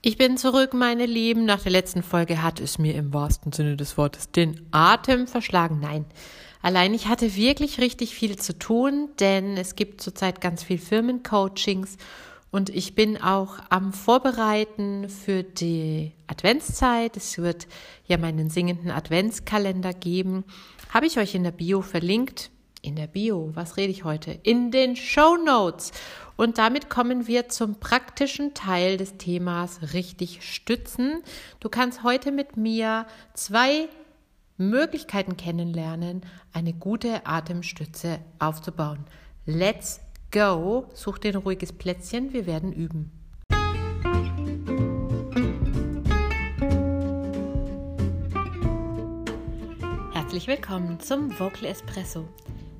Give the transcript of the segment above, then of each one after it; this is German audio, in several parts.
Ich bin zurück, meine Lieben. Nach der letzten Folge hat es mir im wahrsten Sinne des Wortes den Atem verschlagen. Nein, allein ich hatte wirklich richtig viel zu tun, denn es gibt zurzeit ganz viel Firmencoachings und ich bin auch am Vorbereiten für die Adventszeit. Es wird ja meinen singenden Adventskalender geben. Habe ich euch in der Bio verlinkt. In der Bio, was rede ich heute? In den Show Notes. Und damit kommen wir zum praktischen Teil des Themas richtig stützen. Du kannst heute mit mir zwei Möglichkeiten kennenlernen, eine gute Atemstütze aufzubauen. Let's go! Such dir ein ruhiges Plätzchen, wir werden üben. Herzlich willkommen zum Vocal Espresso,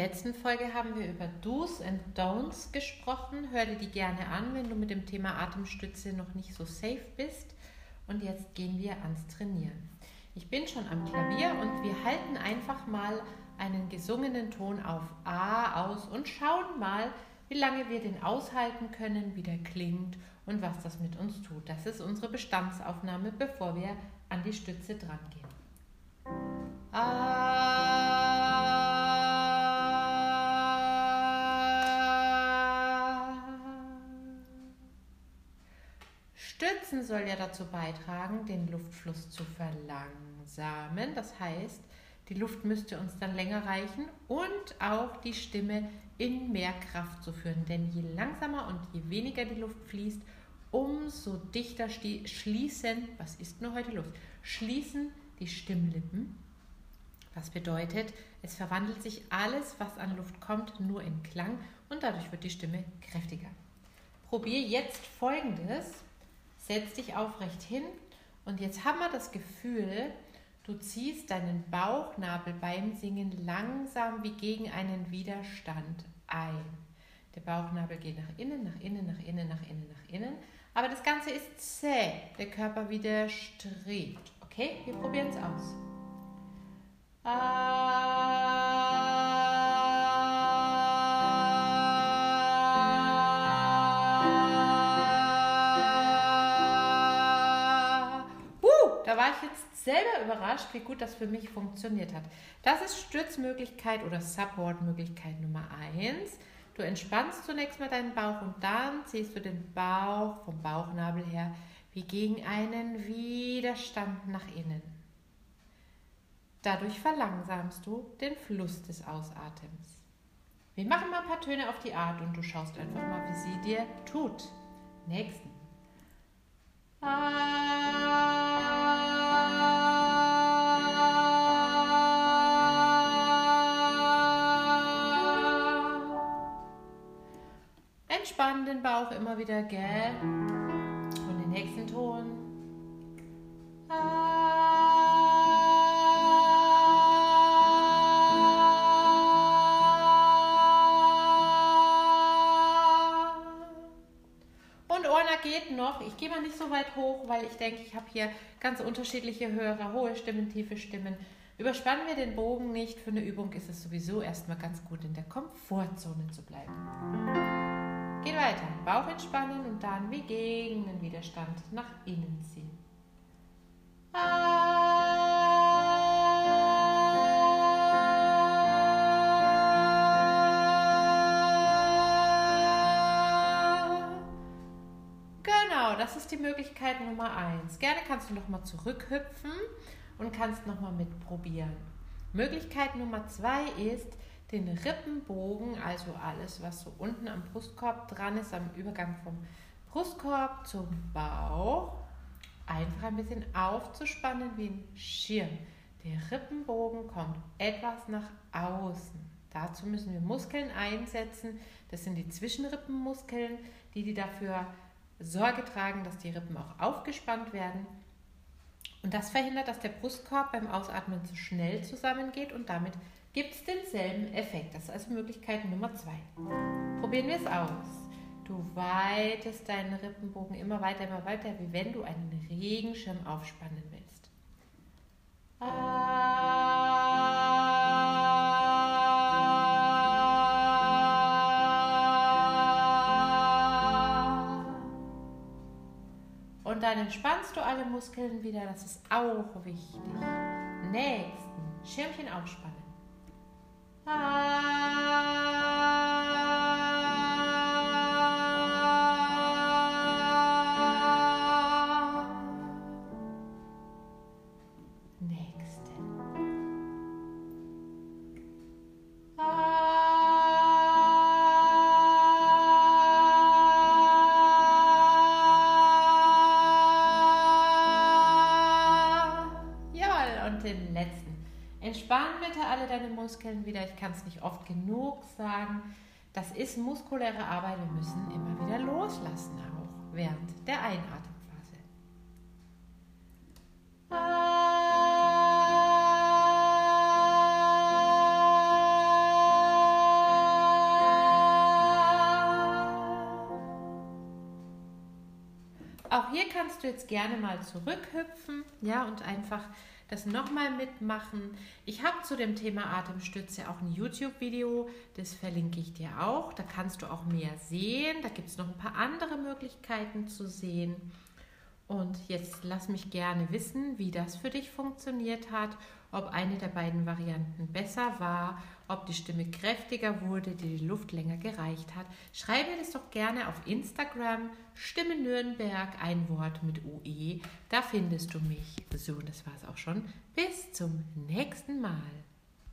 Letzten Folge haben wir über Do's and Don'ts gesprochen. Hör dir die gerne an, wenn du mit dem Thema Atemstütze noch nicht so safe bist. Und jetzt gehen wir ans Trainieren. Ich bin schon am Klavier und wir halten einfach mal einen gesungenen Ton auf A aus und schauen mal, wie lange wir den aushalten können, wie der klingt und was das mit uns tut. Das ist unsere Bestandsaufnahme, bevor wir an die Stütze dran gehen. A Stützen soll ja dazu beitragen, den Luftfluss zu verlangsamen. Das heißt, die Luft müsste uns dann länger reichen und auch die Stimme in mehr Kraft zu führen. Denn je langsamer und je weniger die Luft fließt, umso dichter schließen, was ist nur heute los? Schließen die Stimmlippen. Was bedeutet, es verwandelt sich alles, was an Luft kommt, nur in Klang und dadurch wird die Stimme kräftiger. Probier jetzt folgendes. Setz dich aufrecht hin und jetzt haben wir das Gefühl, du ziehst deinen Bauchnabel beim Singen langsam wie gegen einen Widerstand ein. Der Bauchnabel geht nach innen, nach innen, nach innen, nach innen, nach innen. Aber das Ganze ist zäh. Der Körper widerstrebt. Okay, wir probieren es aus. Ah. Ich jetzt selber überrascht, wie gut das für mich funktioniert hat. Das ist Stützmöglichkeit oder Supportmöglichkeit Nummer 1. Du entspannst zunächst mal deinen Bauch und dann ziehst du den Bauch vom Bauchnabel her wie gegen einen Widerstand nach innen. Dadurch verlangsamst du den Fluss des Ausatems. Wir machen mal ein paar Töne auf die Art und du schaust einfach mal, wie sie dir tut. Nächsten. Ah. Entspann den Bauch immer wieder, gell? Und den nächsten Ton. Und Orna geht noch. Ich gehe mal nicht so weit hoch, weil ich denke, ich habe hier ganz unterschiedliche Hörer, hohe Stimmen, tiefe Stimmen. Überspannen wir den Bogen nicht. Für eine Übung ist es sowieso erstmal ganz gut, in der Komfortzone zu bleiben. Geht weiter. Bauch entspannen und dann wie gegen den Widerstand nach innen ziehen. Genau, das ist die Möglichkeit Nummer eins. Gerne kannst du nochmal zurückhüpfen und kannst nochmal mitprobieren. Möglichkeit Nummer zwei ist, den Rippenbogen, also alles, was so unten am Brustkorb dran ist, am Übergang vom Brustkorb zum Bauch, einfach ein bisschen aufzuspannen wie ein Schirm. Der Rippenbogen kommt etwas nach außen. Dazu müssen wir Muskeln einsetzen. Das sind die Zwischenrippenmuskeln, die, die dafür Sorge tragen, dass die Rippen auch aufgespannt werden. Und das verhindert, dass der Brustkorb beim Ausatmen zu schnell zusammengeht und damit gibt es denselben Effekt. Das ist also Möglichkeit Nummer zwei. Probieren wir es aus. Du weitest deinen Rippenbogen immer weiter, immer weiter, wie wenn du einen Regenschirm aufspannen willst. Und dann entspannst du alle Muskeln wieder, das ist auch wichtig. Nächsten, Schirmchen aufspannen. Den letzten. Entspann bitte alle deine Muskeln wieder. Ich kann es nicht oft genug sagen. Das ist muskuläre Arbeit. Wir müssen immer wieder loslassen, auch während der Einatmungsphase. Auch hier kannst du jetzt gerne mal zurückhüpfen, ja, und einfach das nochmal mitmachen. Ich habe zu dem Thema Atemstütze auch ein YouTube-Video, das verlinke ich dir auch. Da kannst du auch mehr sehen. Da gibt es noch ein paar andere Möglichkeiten zu sehen. Und jetzt lass mich gerne wissen, wie das für dich funktioniert hat, ob eine der beiden Varianten besser war, ob die Stimme kräftiger wurde, die die Luft länger gereicht hat. Schreib mir das doch gerne auf Instagram, Stimme Nürnberg, ein Wort mit UE. Da findest du mich. So, das war es auch schon. Bis zum nächsten Mal.